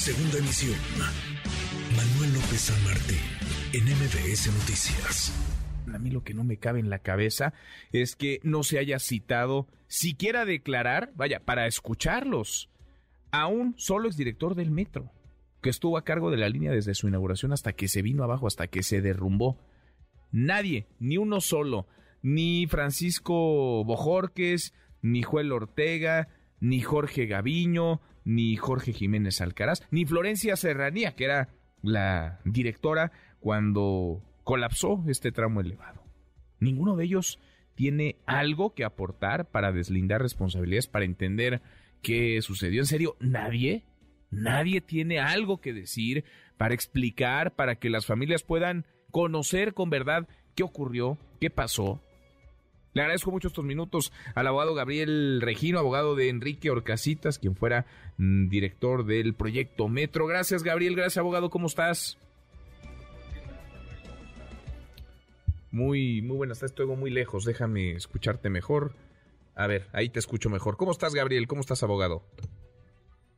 Segunda emisión. Manuel López San Martín, en MBS Noticias. A mí lo que no me cabe en la cabeza es que no se haya citado siquiera declarar, vaya, para escucharlos, a un solo exdirector del metro, que estuvo a cargo de la línea desde su inauguración hasta que se vino abajo, hasta que se derrumbó. Nadie, ni uno solo, ni Francisco Bojorques, ni Joel Ortega, ni Jorge Gaviño, ni Jorge Jiménez Alcaraz, ni Florencia Serranía, que era la directora cuando colapsó este tramo elevado. Ninguno de ellos tiene algo que aportar para deslindar responsabilidades, para entender qué sucedió. En serio, nadie, nadie tiene algo que decir para explicar, para que las familias puedan conocer con verdad qué ocurrió, qué pasó, le agradezco mucho estos minutos al abogado Gabriel Regino, abogado de Enrique Orcasitas, quien fuera mm, director del proyecto Metro. Gracias, Gabriel. Gracias, abogado. ¿Cómo estás? Muy, muy buenas Estoy muy lejos. Déjame escucharte mejor. A ver, ahí te escucho mejor. ¿Cómo estás, Gabriel? ¿Cómo estás, abogado?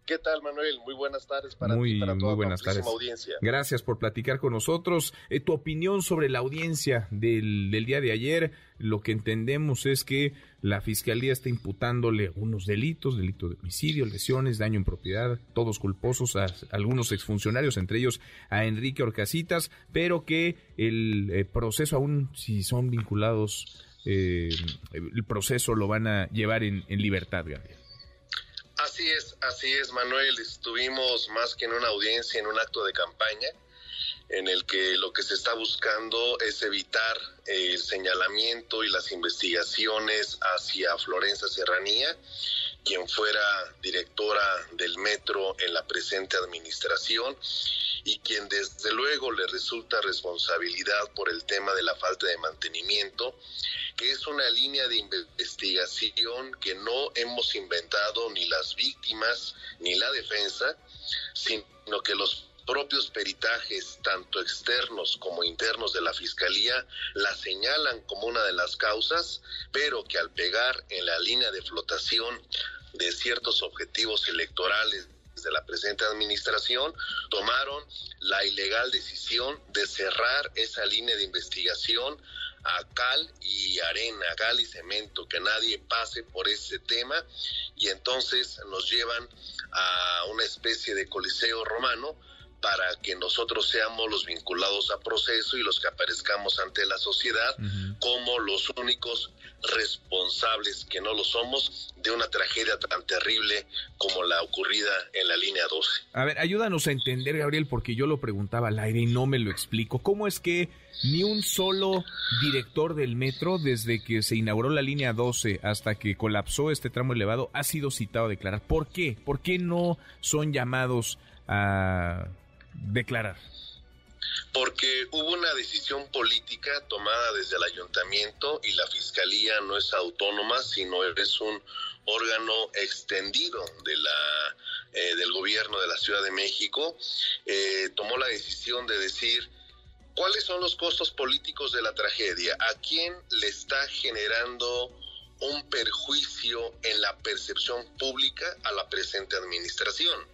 ¿Qué tal, Manuel? Muy buenas tardes para ti y para toda muy buenas tardes. audiencia. Gracias por platicar con nosotros. Eh, tu opinión sobre la audiencia del, día de ayer. Lo que entendemos es que la Fiscalía está imputándole unos delitos, delito de homicidio, lesiones, daño en propiedad, todos culposos a, algunos exfuncionarios, entre ellos a Enrique Orcasitas, pero que el eh, proceso, aún si son vinculados, eh, el proceso lo van a llevar en, en libertad, Gabriel. Así es, así es, Manuel. Estuvimos más que en una audiencia, en un acto de campaña, en el que lo que se está buscando es evitar el señalamiento y las investigaciones hacia Florencia Serranía, quien fuera directora del metro en la presente administración y quien desde luego le resulta responsabilidad por el tema de la falta de mantenimiento que es una línea de investigación que no hemos inventado ni las víctimas ni la defensa, sino que los propios peritajes, tanto externos como internos de la Fiscalía, la señalan como una de las causas, pero que al pegar en la línea de flotación de ciertos objetivos electorales de la presente administración, tomaron la ilegal decisión de cerrar esa línea de investigación a cal y arena, cal y cemento, que nadie pase por ese tema y entonces nos llevan a una especie de coliseo romano para que nosotros seamos los vinculados a proceso y los que aparezcamos ante la sociedad como los únicos responsables, que no lo somos, de una tragedia tan terrible como la ocurrida en la línea 12. A ver, ayúdanos a entender, Gabriel, porque yo lo preguntaba al aire y no me lo explico. ¿Cómo es que ni un solo director del metro, desde que se inauguró la línea 12 hasta que colapsó este tramo elevado, ha sido citado a declarar? ¿Por qué? ¿Por qué no son llamados a declarar? Porque hubo una decisión política tomada desde el ayuntamiento y la fiscalía no es autónoma, sino es un órgano extendido de la, eh, del gobierno de la Ciudad de México. Eh, tomó la decisión de decir cuáles son los costos políticos de la tragedia, a quién le está generando un perjuicio en la percepción pública a la presente administración.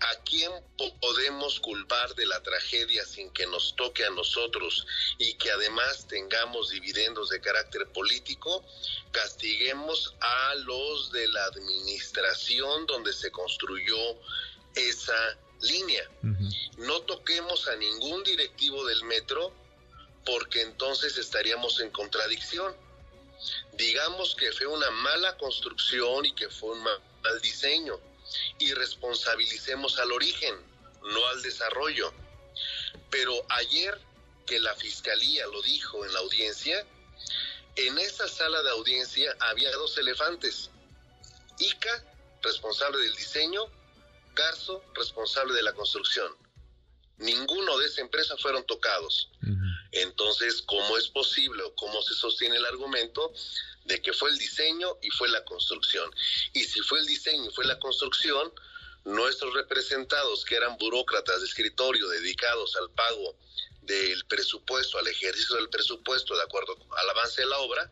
¿A quién podemos culpar de la tragedia sin que nos toque a nosotros y que además tengamos dividendos de carácter político? Castiguemos a los de la administración donde se construyó esa línea. No toquemos a ningún directivo del metro porque entonces estaríamos en contradicción. Digamos que fue una mala construcción y que fue un mal diseño y responsabilicemos al origen, no al desarrollo. Pero ayer que la fiscalía lo dijo en la audiencia, en esa sala de audiencia había dos elefantes. Ica, responsable del diseño, Garzo, responsable de la construcción. Ninguno de esa empresa fueron tocados. Entonces, ¿cómo es posible o cómo se sostiene el argumento de que fue el diseño y fue la construcción. Y si fue el diseño y fue la construcción, nuestros representados, que eran burócratas de escritorio dedicados al pago del presupuesto, al ejercicio del presupuesto de acuerdo al avance de la obra,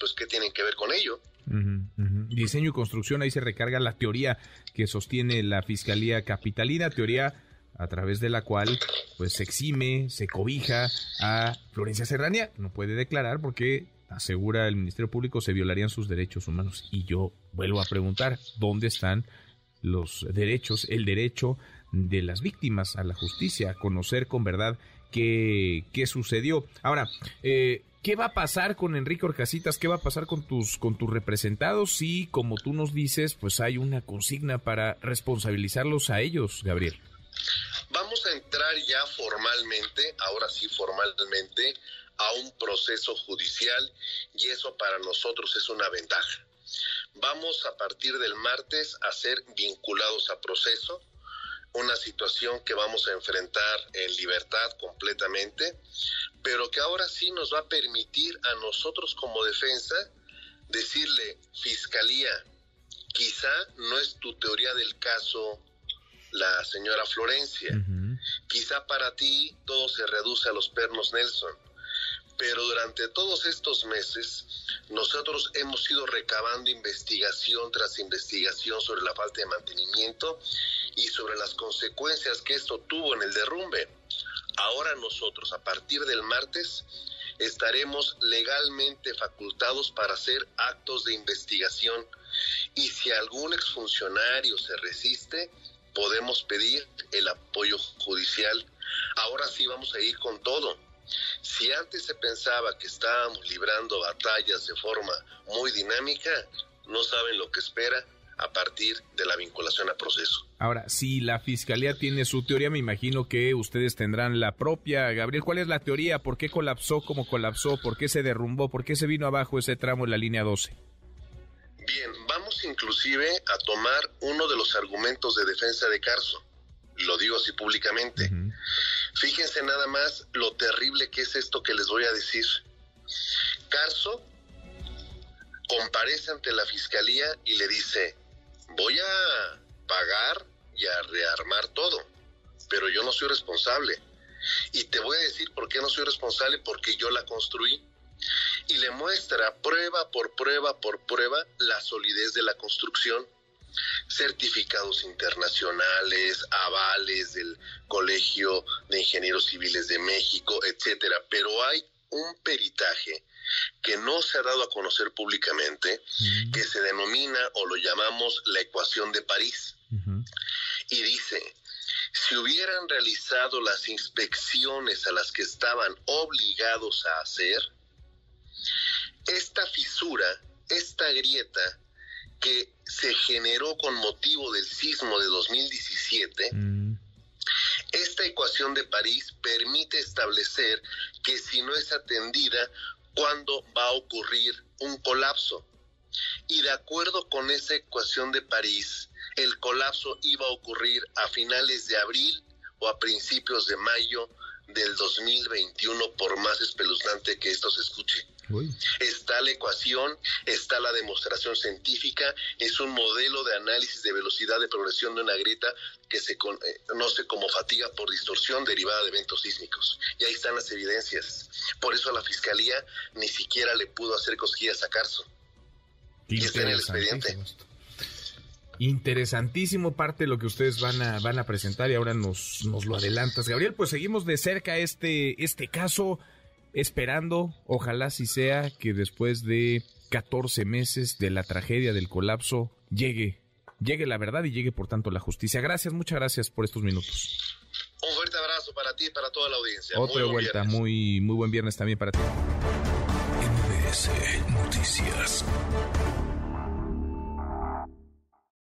pues ¿qué tienen que ver con ello? diseño y construcción, ahí se recarga la teoría que sostiene la Fiscalía Capitalina, teoría a través de la cual pues se exime, se cobija a Florencia Serrania, no puede declarar porque asegura el Ministerio Público se violarían sus derechos humanos y yo vuelvo a preguntar, ¿dónde están los derechos, el derecho de las víctimas a la justicia, a conocer con verdad qué, qué sucedió? Ahora, eh, ¿Qué va a pasar con Enrique Orcasitas? ¿Qué va a pasar con tus, con tus representados? Si, como tú nos dices, pues hay una consigna para responsabilizarlos a ellos, Gabriel. Vamos a entrar ya formalmente, ahora sí formalmente, a un proceso judicial y eso para nosotros es una ventaja. Vamos a partir del martes a ser vinculados a proceso, una situación que vamos a enfrentar en libertad completamente, pero que ahora sí nos va a permitir a nosotros como defensa decirle, Fiscalía, quizá no es tu teoría del caso la señora Florencia. Quizá para ti todo se reduce a los pernos Nelson, pero durante todos estos meses nosotros hemos ido recabando investigación tras investigación sobre la falta de mantenimiento y sobre las consecuencias que esto tuvo en el derrumbe. Ahora nosotros, a partir del martes, estaremos legalmente facultados para hacer actos de investigación y si algún exfuncionario se resiste, podemos pedir el apoyo judicial. Ahora sí vamos a ir con todo. Si antes se pensaba que estábamos librando batallas de forma muy dinámica, no saben lo que espera a partir de la vinculación a proceso. Ahora, si la fiscalía tiene su teoría, me imagino que ustedes tendrán la propia. Gabriel, ¿cuál es la teoría? ¿Por qué colapsó como colapsó? ¿Por qué se derrumbó? ¿Por qué se vino abajo ese tramo en la línea 12? Bien, vamos inclusive a tomar uno de los argumentos de defensa de Carso. Lo digo así públicamente. Fíjense nada más lo terrible que es esto que les voy a decir. Carso comparece ante la fiscalía y le dice, voy a pagar y a rearmar todo, pero yo no soy responsable. Y te voy a decir por qué no soy responsable, porque yo la construí y le muestra prueba por prueba por prueba la solidez de la construcción, certificados internacionales, avales del Colegio de Ingenieros Civiles de México, etcétera, pero hay un peritaje que no se ha dado a conocer públicamente, que se denomina o lo llamamos la ecuación de París. Y dice, si hubieran realizado las inspecciones a las que estaban obligados a hacer, esta fisura, esta grieta que se generó con motivo del sismo de 2017, mm. esta ecuación de París permite establecer que si no es atendida, ¿cuándo va a ocurrir un colapso? Y de acuerdo con esa ecuación de París, el colapso iba a ocurrir a finales de abril o a principios de mayo del 2021, por más espeluznante que esto se escuche. Está la ecuación, está la demostración científica, es un modelo de análisis de velocidad de progresión de una grieta que se conoce eh, como fatiga por distorsión derivada de eventos sísmicos. Y ahí están las evidencias. Por eso a la fiscalía ni siquiera le pudo hacer cosquillas a Carso. Y está en el expediente. Interesantísimo parte de lo que ustedes van a, van a presentar y ahora nos, nos lo adelantas. Gabriel, pues seguimos de cerca este, este caso esperando, ojalá si sea, que después de 14 meses de la tragedia del colapso llegue, llegue la verdad y llegue por tanto la justicia. Gracias, muchas gracias por estos minutos. Un fuerte abrazo para ti y para toda la audiencia. Otra vuelta, muy, muy buen viernes también para ti. MBS Noticias.